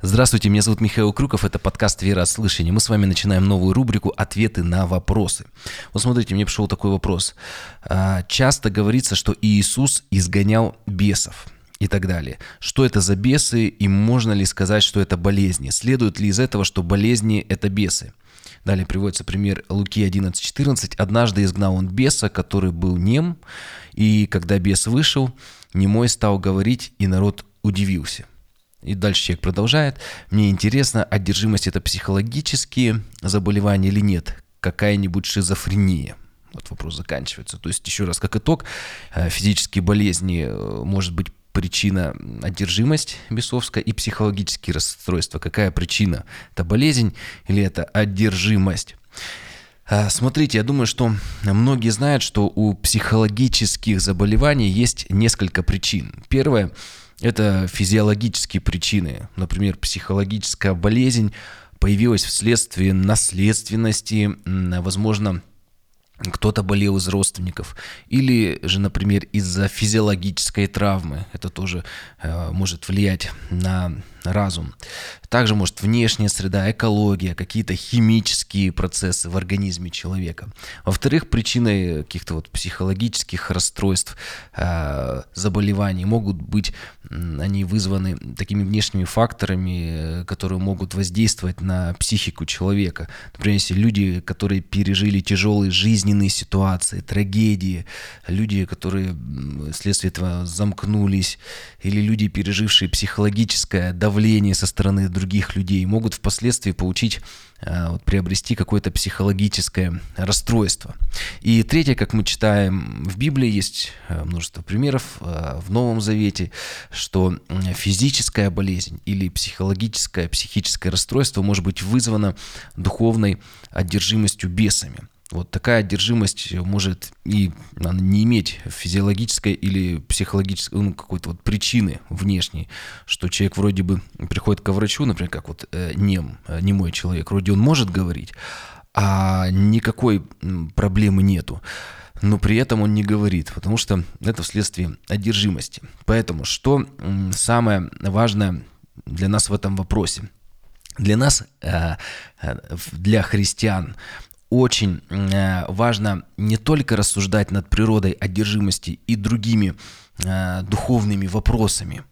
Здравствуйте, меня зовут Михаил Крюков, это подкаст «Вера от слышания». Мы с вами начинаем новую рубрику «Ответы на вопросы». Вот смотрите, мне пришел такой вопрос. А, часто говорится, что Иисус изгонял бесов и так далее. Что это за бесы и можно ли сказать, что это болезни? Следует ли из этого, что болезни – это бесы? Далее приводится пример Луки 11.14. «Однажды изгнал он беса, который был нем, и когда бес вышел, немой стал говорить, и народ удивился». И дальше человек продолжает. Мне интересно, одержимость это психологические заболевания или нет? Какая-нибудь шизофрения? Вот вопрос заканчивается. То есть, еще раз, как итог, э, физические болезни э, может быть причина одержимость бесовская и психологические расстройства. Какая причина? Это болезнь или это одержимость? Э, смотрите, я думаю, что многие знают, что у психологических заболеваний есть несколько причин. Первое это физиологические причины. Например, психологическая болезнь появилась вследствие наследственности, возможно, кто-то болел из родственников, или же, например, из-за физиологической травмы. Это тоже э, может влиять на разум. Также может внешняя среда, экология, какие-то химические процессы в организме человека. Во-вторых, причиной каких-то вот психологических расстройств, э, заболеваний могут быть, они вызваны такими внешними факторами, которые могут воздействовать на психику человека. Например, если люди, которые пережили тяжелые жизненные ситуации, трагедии, люди, которые вследствие этого замкнулись, или люди, пережившие психологическое давление со стороны других людей, могут впоследствии получить, э, вот, приобрести какое-то психологическое расстройство. И третье, как мы читаем в Библии, есть э, множество примеров э, в Новом Завете, что физическая болезнь или психологическое, психическое расстройство может быть вызвано духовной одержимостью бесами. Вот такая одержимость может и не иметь физиологической или психологической ну, какой-то вот причины внешней, что человек вроде бы приходит к врачу, например, как вот э, нем, э, немой человек, вроде он может говорить, а никакой проблемы нету но при этом он не говорит, потому что это вследствие одержимости. Поэтому что самое важное для нас в этом вопросе? Для нас, э, для христиан, очень э, важно не только рассуждать над природой одержимости и другими э, духовными вопросами,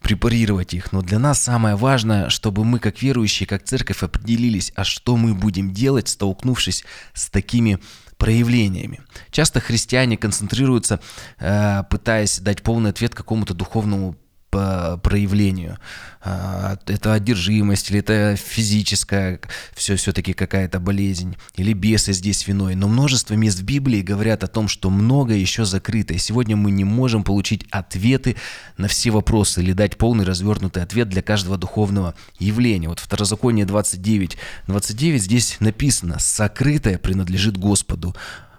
препарировать их, но для нас самое важное, чтобы мы как верующие, как церковь определились, а что мы будем делать, столкнувшись с такими проявлениями. Часто христиане концентрируются, э, пытаясь дать полный ответ какому-то духовному по проявлению. А, это одержимость или это физическая, все все-таки какая-то болезнь, или бесы здесь виной. Но множество мест в Библии говорят о том, что много еще закрыто. И сегодня мы не можем получить ответы на все вопросы или дать полный развернутый ответ для каждого духовного явления. Вот Второзаконие 29, 29 здесь написано «Сокрытое принадлежит Господу,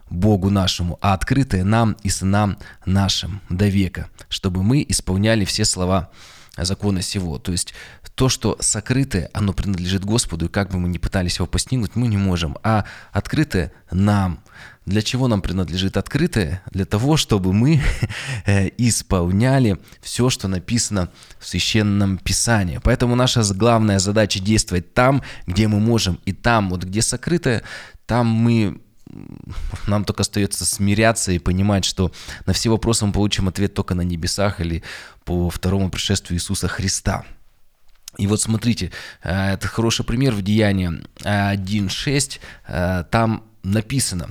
Богу нашему, а открытое нам и сынам нашим до века, чтобы мы исполняли все слова закона сего. То есть то, что сокрытое, оно принадлежит Господу, и как бы мы ни пытались его постигнуть, мы не можем. А открытое нам. Для чего нам принадлежит открытое? Для того, чтобы мы э, исполняли все, что написано в Священном Писании. Поэтому наша главная задача действовать там, где мы можем, и там, вот где сокрытое, там мы нам только остается смиряться и понимать, что на все вопросы мы получим ответ только на небесах или по второму пришествию Иисуса Христа. И вот смотрите, э, это хороший пример в Деянии 1.6, э, там написано,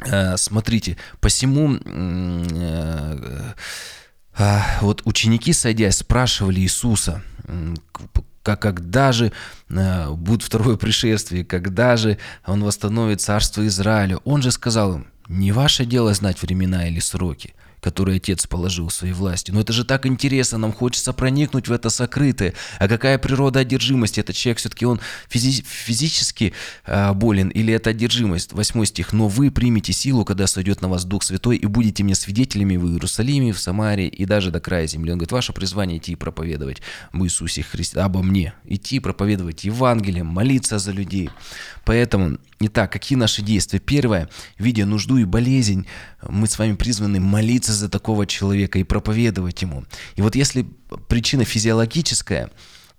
э, смотрите, посему вот ученики, садясь, спрашивали Иисуса, как когда же э, будет второе пришествие, когда же он восстановит царство Израиля. Он же сказал им, не ваше дело знать времена или сроки, который Отец положил в своей власти. Но это же так интересно, нам хочется проникнуть в это сокрытое. А какая природа одержимости? Этот человек все-таки он физи- физически э, болен или это одержимость? Восьмой стих. «Но вы примете силу, когда сойдет на вас Дух Святой, и будете мне свидетелями в Иерусалиме, в Самаре и даже до края земли». Он говорит, ваше призвание идти и проповедовать об Иисусе Христе, обо мне. Идти проповедовать Евангелие, молиться за людей. Поэтому, итак, какие наши действия? Первое, видя нужду и болезнь, мы с вами призваны молиться за такого человека и проповедовать ему. И вот если причина физиологическая,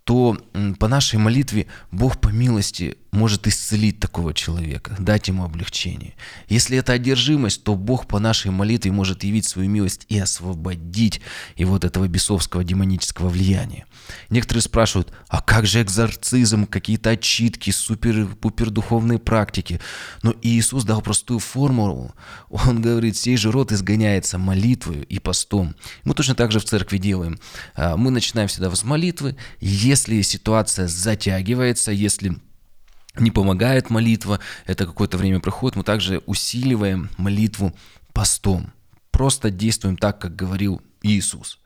то по нашей молитве Бог по милости может исцелить такого человека, дать ему облегчение. Если это одержимость, то Бог по нашей молитве может явить свою милость и освободить его от этого бесовского демонического влияния. Некоторые спрашивают, а как же экзорцизм, какие-то отчитки, супер-пупер духовные практики? Но Иисус дал простую формулу. Он говорит, сей же род изгоняется молитвою и постом. Мы точно так же в церкви делаем. А, мы начинаем всегда с молитвы. Если ситуация затягивается, если не помогает молитва, это какое-то время проходит, мы также усиливаем молитву постом. Просто действуем так, как говорил Иисус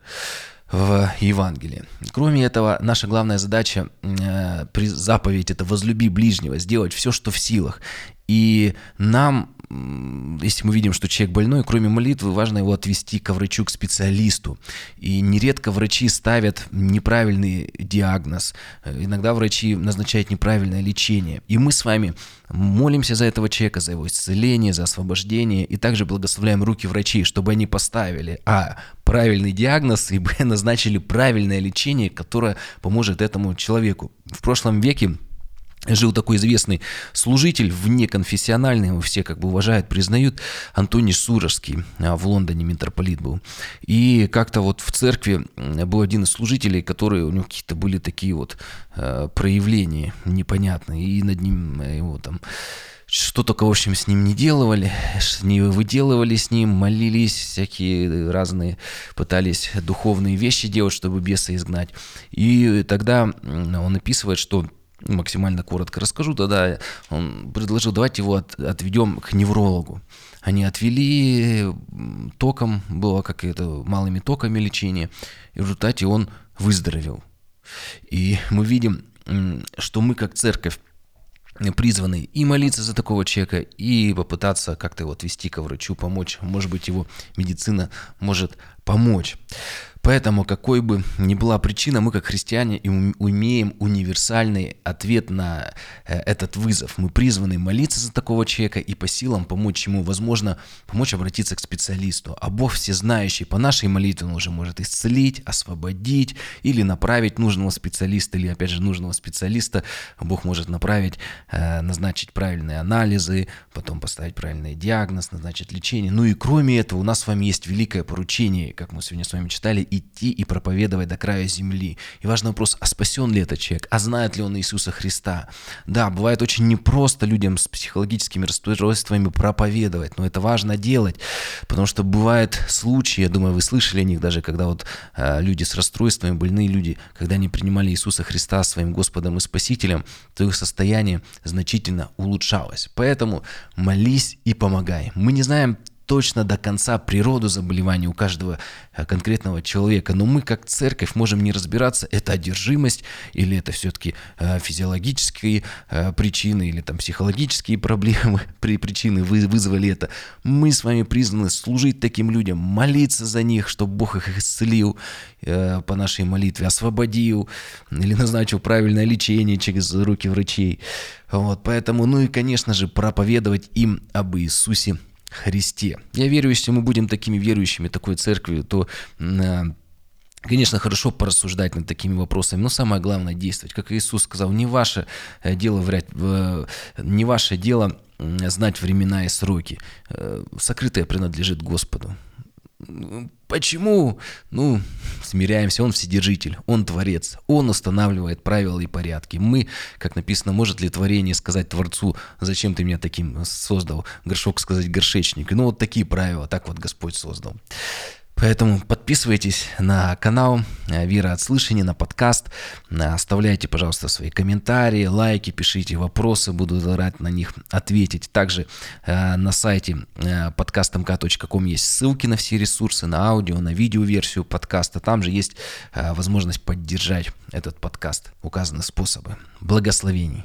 в Евангелии. Кроме этого, наша главная задача, э, заповедь это возлюби ближнего, сделать все, что в силах. И нам если мы видим, что человек больной, кроме молитвы, важно его отвести к врачу, к специалисту. И нередко врачи ставят неправильный диагноз. Иногда врачи назначают неправильное лечение. И мы с вами молимся за этого человека, за его исцеление, за освобождение. И также благословляем руки врачей, чтобы они поставили а. правильный диагноз и б. назначили правильное лечение, которое поможет этому человеку. В прошлом веке жил такой известный служитель, внеконфессиональный, его все как бы уважают, признают, Антоний Сурожский, а, в Лондоне митрополит был. И как-то вот в церкви был один из служителей, которые у него какие-то были такие вот э, проявления непонятные, и над ним э, его там что только, в общем, с ним не делали, не выделывали с ним, молились, всякие разные, пытались духовные вещи делать, чтобы беса изгнать. И тогда он описывает, что максимально коротко расскажу, тогда он предложил, давайте его от, отведем к неврологу. Они отвели током, было как это малыми токами лечение, и в результате он выздоровел. И мы видим, что мы как церковь призваны и молиться за такого человека, и попытаться как-то его отвести к врачу, помочь. Может быть, его медицина может помочь. Поэтому, какой бы ни была причина, мы как христиане имеем универсальный ответ на э, этот вызов. Мы призваны молиться за такого человека и по силам помочь ему, возможно, помочь обратиться к специалисту. А Бог всезнающий, по нашей молитве он уже может исцелить, освободить или направить нужного специалиста, или опять же нужного специалиста Бог может направить, э, назначить правильные анализы, потом поставить правильный диагноз, назначить лечение. Ну и кроме этого у нас с вами есть великое поручение, как мы сегодня с вами читали, идти и проповедовать до края земли. И важный вопрос, а спасен ли этот человек? А знает ли он Иисуса Христа? Да, бывает очень непросто людям с психологическими расстройствами проповедовать, но это важно делать, потому что бывают случаи, я думаю, вы слышали о них даже, когда вот э, люди с расстройствами, больные люди, когда они принимали Иисуса Христа своим Господом и Спасителем, то их состояние значительно улучшалось. Поэтому молись и помогай. Мы не знаем точно до конца природу заболевания у каждого э, конкретного человека, но мы как церковь можем не разбираться, это одержимость или это все-таки э, физиологические э, причины или там психологические проблемы, при причины вызвали это. Мы с вами призваны служить таким людям, молиться за них, чтобы Бог их исцелил по нашей молитве, освободил или назначил правильное лечение через руки врачей. Вот, поэтому, ну и, конечно же, проповедовать им об Иисусе Христе. Я верю, если мы будем такими верующими, такой церковью, то э, Конечно, хорошо порассуждать над такими вопросами, но самое главное действовать. Как Иисус сказал, не ваше э, дело врать, не ваше дело знать времена и сроки. Э, сокрытое принадлежит Господу. Почему? Ну, смиряемся, он вседержитель, он творец, он устанавливает правила и порядки. Мы, как написано, может ли творение сказать Творцу, зачем ты меня таким создал? Горшок сказать горшечник. Ну, вот такие правила, так вот Господь создал. Поэтому подписывайтесь на канал э, Вера от слышания, на подкаст. Э, оставляйте, пожалуйста, свои комментарии, лайки, пишите вопросы, буду рад на них ответить. Также э, на сайте подкастмк.ком есть ссылки на все ресурсы, на аудио, на видеоверсию подкаста. Там же есть возможность поддержать этот подкаст. Указаны способы. Благословений.